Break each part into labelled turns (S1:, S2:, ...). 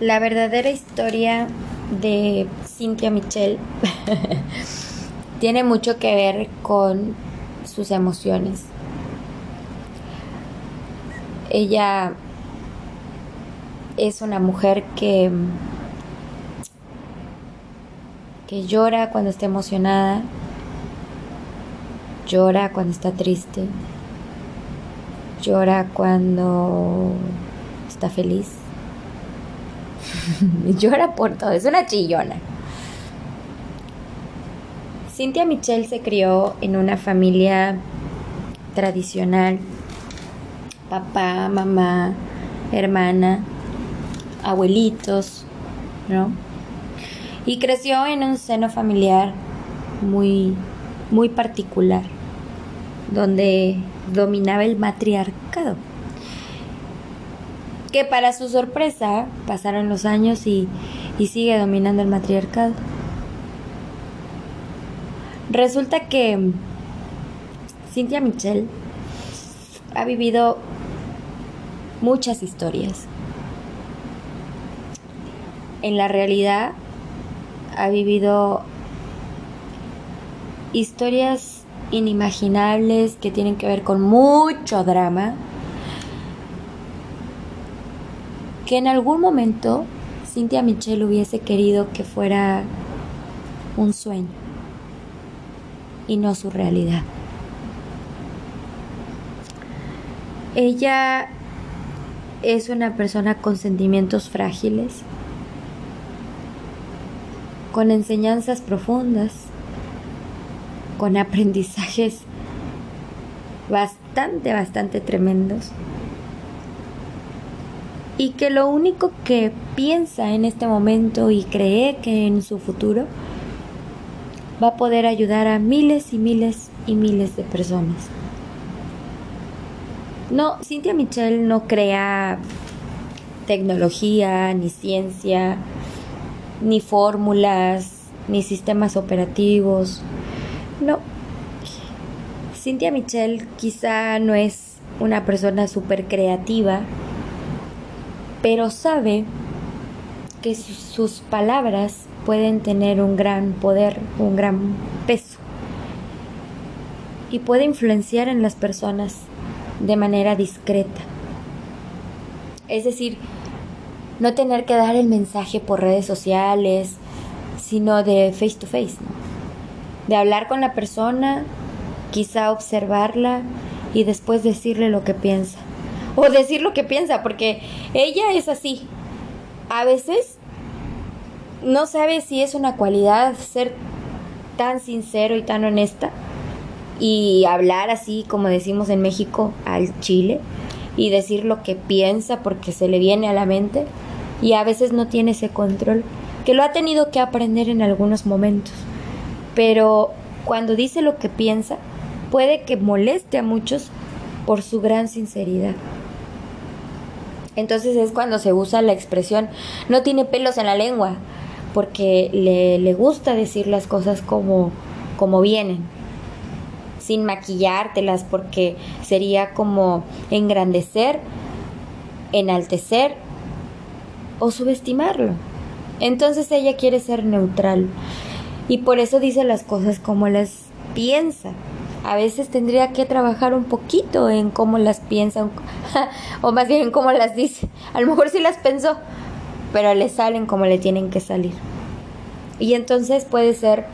S1: La verdadera historia de Cynthia Michelle tiene mucho que ver con sus emociones. Ella es una mujer que que llora cuando está emocionada, llora cuando está triste, llora cuando está feliz Llora por todo, es una chillona. Cynthia Michelle se crió en una familia tradicional. Papá, mamá, hermana, abuelitos, ¿no? Y creció en un seno familiar muy muy particular, donde dominaba el matriarcado que para su sorpresa pasaron los años y, sigue dominando el matriarcado. Resulta que Cynthia Michelle ha vivido muchas historias. En la realidad ha vivido historias inimaginables que tienen que ver con mucho drama, que en algún momento Cynthia Michelle hubiese querido que fuera un sueño y no su realidad. Ella es una persona con sentimientos frágiles, con enseñanzas profundas, con aprendizajes bastante, bastante tremendos y que lo único que piensa en este momento y cree que en su futuro va a poder ayudar a miles y miles y miles de personas. No, Cynthia Michelle no crea tecnología, ni ciencia, ni fórmulas, ni sistemas operativos. No. Cynthia Michelle quizá no es una persona súper creativa, pero sabe que sus palabras pueden tener un gran poder, un gran peso y puede influenciar en las personas de manera discreta. Es decir, no tener que dar el mensaje por redes sociales, sino de face to face, de hablar con la persona, quizá observarla y después decirle lo que piensa o decir lo que piensa, porque ella es así. A veces no sabe si es una cualidad ser tan sincero y tan honesta y hablar así como decimos en México al chile y decir lo que piensa porque se le viene a la mente y a veces no tiene ese control que lo ha tenido que aprender en algunos momentos pero cuando dice lo que piensa puede que moleste a muchos por su gran sinceridad entonces es cuando se usa la expresión no tiene pelos en la lengua, porque le, le gusta decir las cosas como, como vienen, sin maquillártelas, porque sería como engrandecer, enaltecer o subestimarlo. Entonces ella quiere ser neutral y por eso dice las cosas como las piensa a veces tendría que trabajar un poquito en cómo las piensa o más bien en cómo las dice. A lo mejor sí las pensó, pero le salen como le tienen que salir. Y entonces puede ser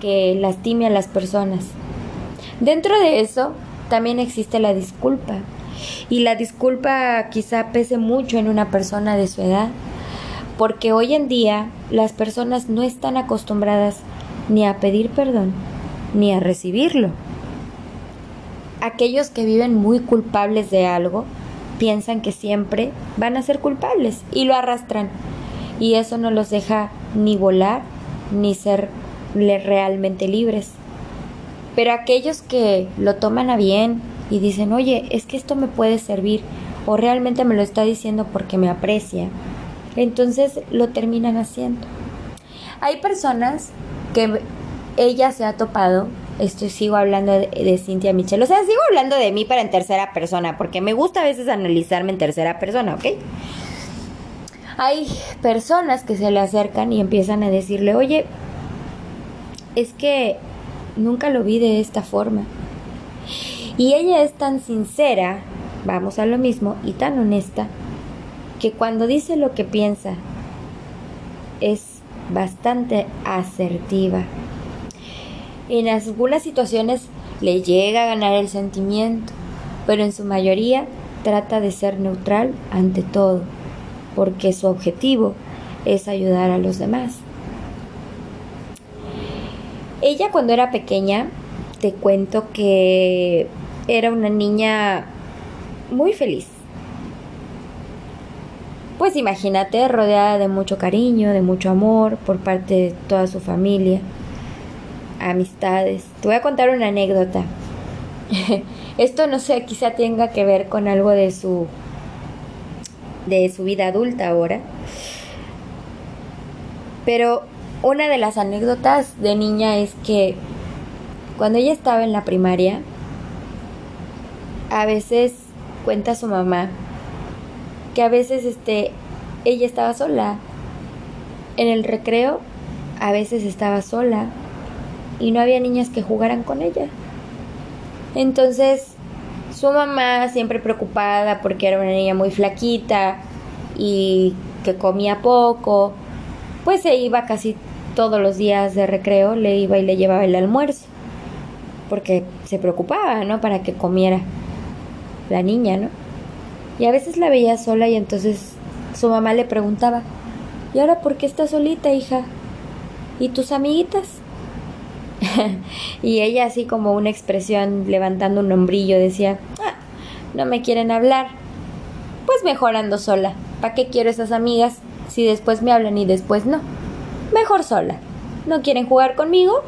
S1: que lastime a las personas. Dentro de eso también existe la disculpa. Y la disculpa quizá pese mucho en una persona de su edad, porque hoy en día las personas no están acostumbradas ni a pedir perdón ni a recibirlo. Aquellos que viven muy culpables de algo piensan que siempre van a ser culpables y lo arrastran. Y eso no los deja ni volar ni ser realmente libres. Pero aquellos que lo toman a bien y dicen, oye, es que esto me puede servir o realmente me lo está diciendo porque me aprecia, entonces lo terminan haciendo. Hay personas que ella se ha topado, esto sigo hablando de, de Cynthia Michelle, o sea, sigo hablando de mí para en tercera persona, porque me gusta a veces analizarme en tercera persona, ¿ok? hay personas que se le acercan y empiezan a decirle, oye, es que nunca lo vi de esta forma. Y ella es tan sincera, vamos a lo mismo, y tan honesta, que cuando dice lo que piensa, es bastante asertiva. En algunas situaciones le llega a ganar el sentimiento, pero en su mayoría trata de ser neutral ante todo, porque su objetivo es ayudar a los demás. Ella cuando era pequeña, te cuento que era una niña muy feliz. Pues imagínate, rodeada de mucho cariño, de mucho amor por parte de toda su familia, amistades. Te voy a contar una anécdota. Esto no sé, quizá tenga que ver con algo de su de su vida adulta ahora. Pero una de las anécdotas de niña es que cuando ella estaba en la primaria, a veces cuenta su mamá que a veces este ella estaba sola en el recreo, a veces estaba sola y no había niñas que jugaran con ella. Entonces, su mamá, siempre preocupada porque era una niña muy flaquita y que comía poco, pues se iba casi todos los días de recreo, le iba y le llevaba el almuerzo, porque se preocupaba, ¿no? Para que comiera la niña, ¿no? Y a veces la veía sola y entonces su mamá le preguntaba, ¿y ahora por qué estás solita, hija? ¿Y tus amiguitas? y ella así como una expresión levantando un hombrillo decía, ah, no me quieren hablar. Pues mejor ando sola. ¿Para qué quiero esas amigas si después me hablan y después no? Mejor sola. ¿No quieren jugar conmigo?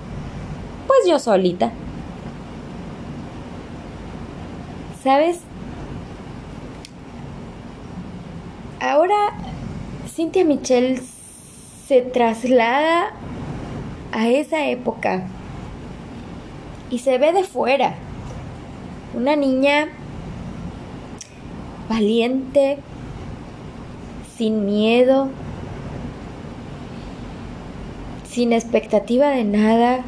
S1: Pues yo solita. ¿Sabes? Ahora Cynthia Michelle se traslada a esa época y se ve de fuera. Una niña valiente, sin miedo, sin expectativa de nada,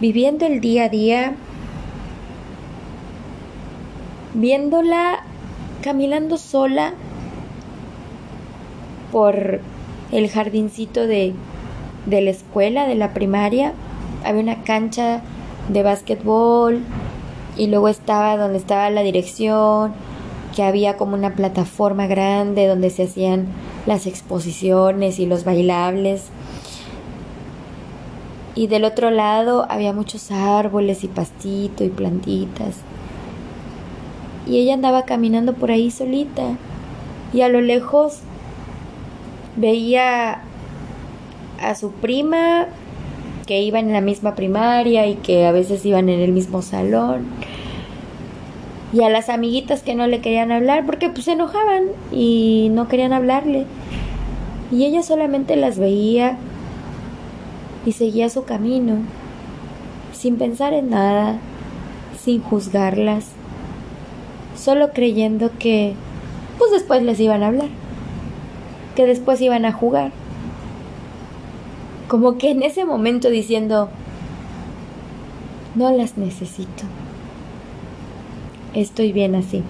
S1: viviendo el día a día, viéndola caminando sola por el jardincito de, de la escuela, de la primaria, había una cancha de básquetbol y luego estaba donde estaba la dirección, que había como una plataforma grande donde se hacían las exposiciones y los bailables. Y del otro lado había muchos árboles y pastito y plantitas. Y ella andaba caminando por ahí solita. Y a lo lejos veía a su prima que iban en la misma primaria y que a veces iban en el mismo salón. Y a las amiguitas que no le querían hablar porque pues se enojaban y no querían hablarle. Y ella solamente las veía y seguía su camino, sin pensar en nada, sin juzgarlas, solo creyendo que pues después les iban a hablar, que después iban a jugar como que en ese momento diciendo, no las necesito, estoy bien así.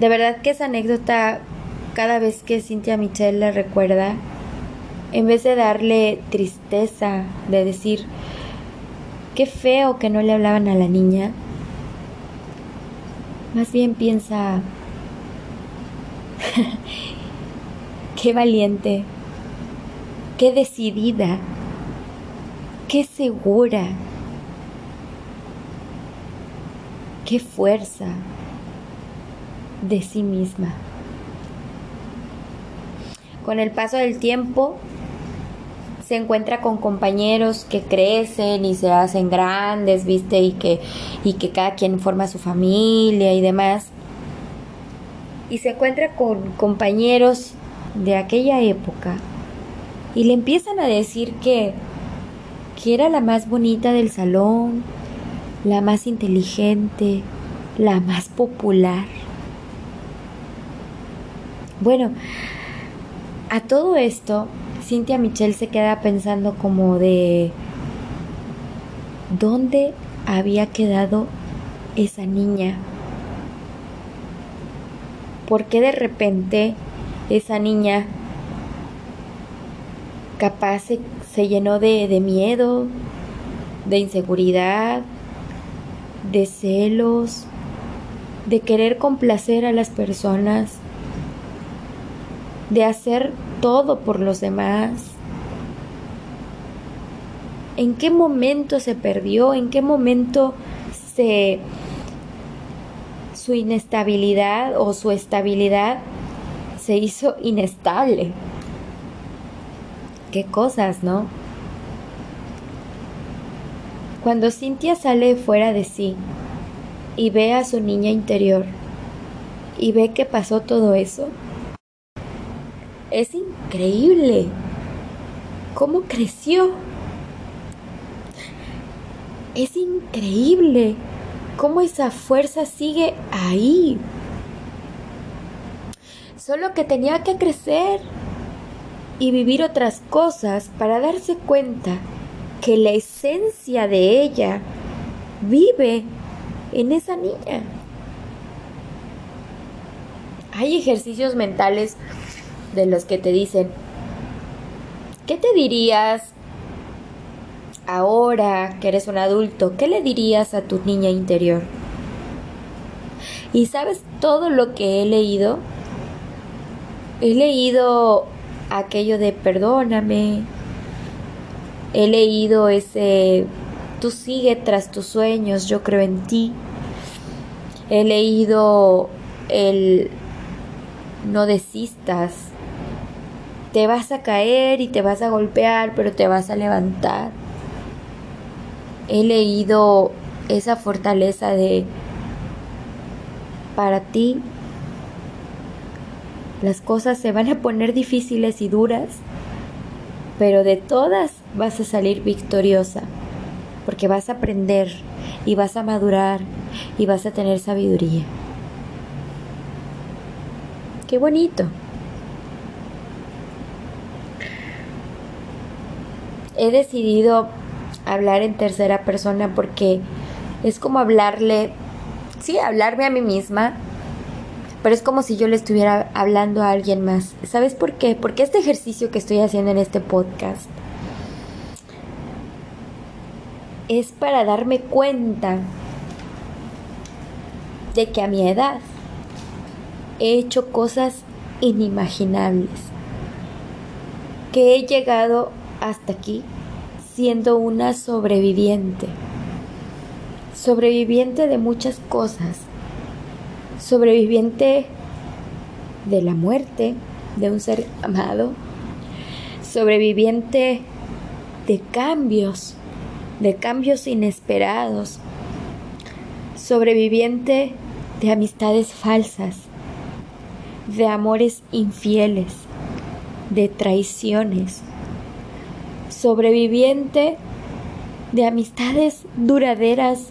S1: De verdad que esa anécdota, cada vez que Cynthia Michelle la recuerda, en vez de darle tristeza, de decir, qué feo que no le hablaban a la niña, más bien piensa, Qué valiente, qué decidida, qué segura, qué fuerza de sí misma. Con el paso del tiempo se encuentra con compañeros que crecen y se hacen grandes, ¿viste? Y que, y que cada quien forma su familia y demás. Y se encuentra con compañeros de aquella época y le empiezan a decir que, que era la más bonita del salón, la más inteligente, la más popular, Bueno, a todo esto, Cynthia Michelle se queda pensando como de dónde había quedado esa niña. ¿Por qué de repente esa niña capaz se, llenó de, de miedo, de inseguridad, de celos, de querer complacer a las personas, de hacer todo por los demás. ¿En qué momento se perdió? ¿En qué momento se su inestabilidad o su estabilidad se hizo inestable? Qué cosas, ¿no? Cuando Cintia sale fuera de sí y ve a su niña interior y ve que pasó todo eso, es increíble cómo creció. Es increíble cómo esa fuerza sigue ahí. Solo que tenía que crecer y vivir otras cosas para darse cuenta que la esencia de ella vive en esa niña. Hay ejercicios mentales de los que te dicen, ¿qué te dirías ahora que eres un adulto? ¿Qué le dirías a tu niña interior? Y sabes todo lo que he leído. He leído aquello de perdóname. He leído ese tú sigue tras tus sueños, yo creo en ti. He leído el no desistas, te vas a caer y te vas a golpear, pero te vas a levantar. He leído esa fortaleza de, para ti, las cosas se van a poner difíciles y duras, pero de todas vas a salir victoriosa, porque vas a aprender y vas a madurar y vas a tener sabiduría. Qué bonito. he decidido hablar en tercera persona porque es como hablarle, sí, hablarme a mí misma, pero es como si yo le estuviera hablando a alguien más. ¿Sabes por qué? Porque este ejercicio que estoy haciendo en este podcast es para darme cuenta de que a mi edad he hecho cosas inimaginables, que he llegado hasta aquí siendo una sobreviviente. Sobreviviente de muchas cosas. Sobreviviente de la muerte de un ser amado. Sobreviviente de cambios, de cambios inesperados. Sobreviviente de amistades falsas, de amores infieles, de traiciones sobreviviente de amistades duraderas,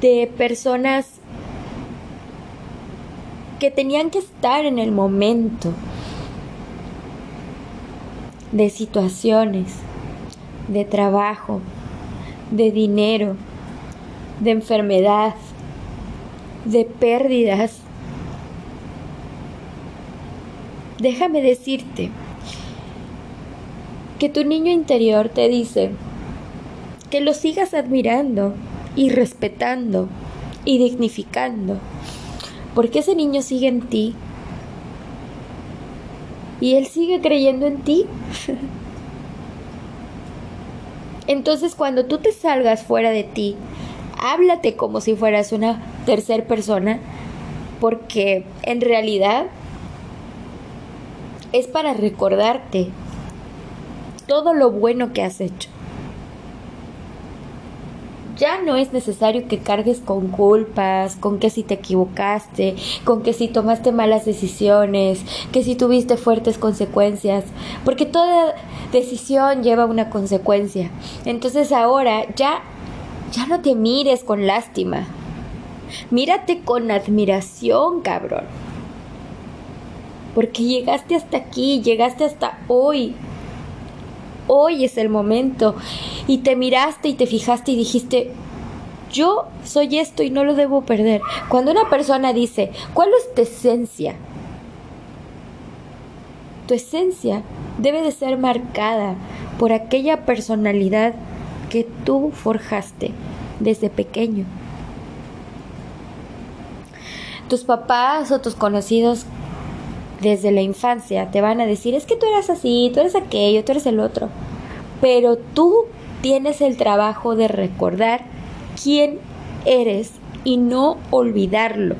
S1: de personas que tenían que estar en el momento, de situaciones, de trabajo, de dinero, de enfermedad, de pérdidas. Déjame decirte, que tu niño interior te dice que lo sigas admirando y respetando y dignificando, porque ese niño sigue en ti y él sigue creyendo en ti. Entonces cuando tú te salgas fuera de ti, háblate como si fueras una tercera persona, porque en realidad es para recordarte todo lo bueno que has hecho. Ya no es necesario que cargues con culpas, con que si te equivocaste, con que si tomaste malas decisiones, que si tuviste fuertes consecuencias, porque toda decisión lleva una consecuencia. Entonces ahora ya ya no te mires con lástima. Mírate con admiración, cabrón. Porque llegaste hasta aquí, llegaste hasta hoy. Hoy es el momento. Y te miraste y te fijaste y dijiste, yo soy esto y no lo debo perder. Cuando una persona dice, ¿cuál es tu esencia? Tu esencia debe de ser marcada por aquella personalidad que tú forjaste desde pequeño. Tus papás o tus conocidos desde la infancia te van a decir, es que tú eras así, tú eres aquello, tú eres el otro. Pero tú tienes el trabajo de recordar quién eres y no olvidarlo.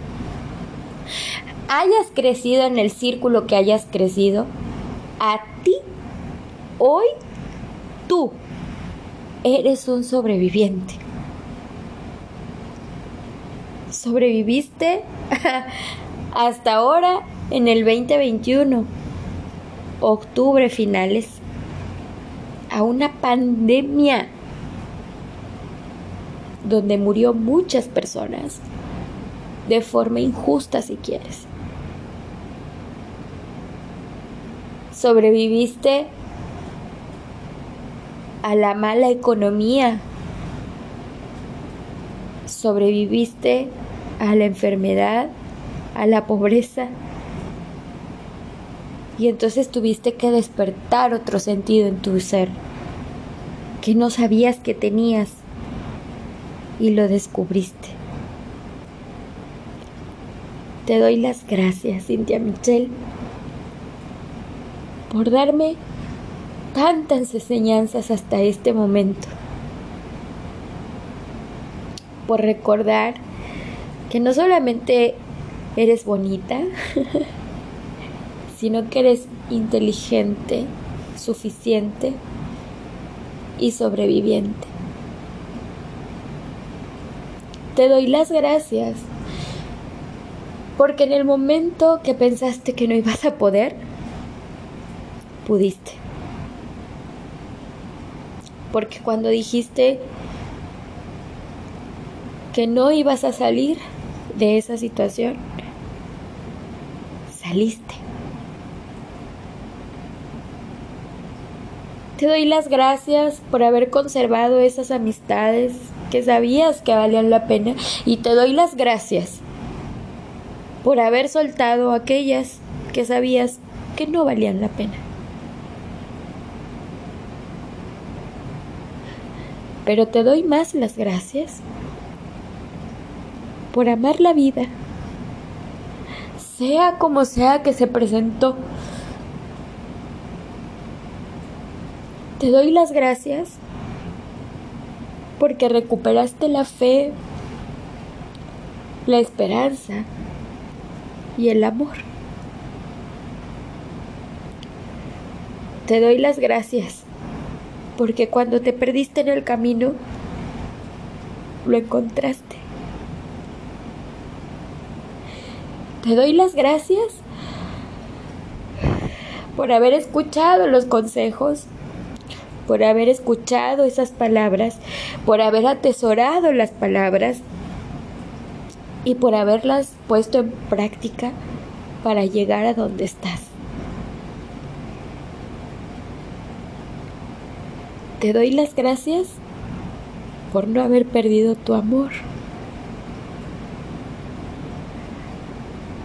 S1: Hayas crecido en el círculo que hayas crecido, a ti, hoy, tú eres un sobreviviente. Sobreviviste hasta ahora en el 2021, octubre finales, a una pandemia donde murió muchas personas de forma injusta si quieres. Sobreviviste a la mala economía. Sobreviviste a la enfermedad, a la pobreza. Y entonces tuviste que despertar otro sentido en tu ser que no sabías que tenías y lo descubriste. Te doy las gracias, Cintia Michelle, por darme tantas enseñanzas hasta este momento, por recordar que no solamente eres bonita, sino que eres inteligente, suficiente y sobreviviente. Te doy las gracias porque en el momento que pensaste que no ibas a poder, pudiste. Porque cuando dijiste que no ibas a salir de esa situación, saliste. Te doy las gracias por haber conservado esas amistades que sabías que valían la pena y te doy las gracias por haber soltado aquellas que sabías que no valían la pena. Pero te doy más las gracias por amar la vida, sea como sea que se presentó. Te doy las gracias porque recuperaste la fe, la esperanza y el amor. Te doy las gracias porque cuando te perdiste en el camino, lo encontraste. Te doy las gracias por haber escuchado los consejos por haber escuchado esas palabras, por haber atesorado las palabras y por haberlas puesto en práctica para llegar a donde estás. Te doy las gracias por no haber perdido tu amor,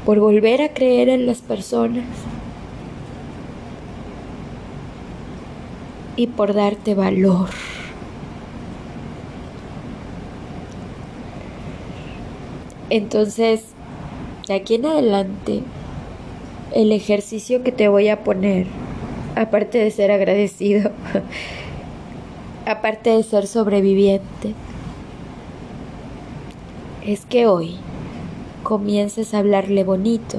S1: por volver a creer en las personas y por darte valor. Entonces, de aquí en adelante, el ejercicio que te voy a poner, aparte de ser agradecido, aparte de ser sobreviviente, es que hoy comiences a hablarle bonito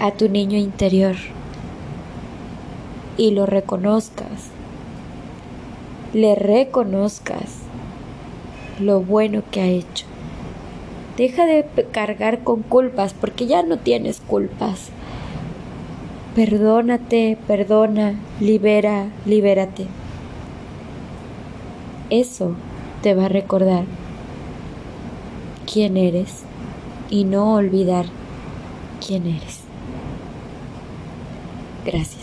S1: a tu niño interior y lo reconozcas, le reconozcas lo bueno que ha hecho. Deja de cargar con culpas porque ya no tienes culpas. Perdónate, perdona, libera, libérate. Eso te va a recordar quién eres y no olvidar quién eres. Gracias.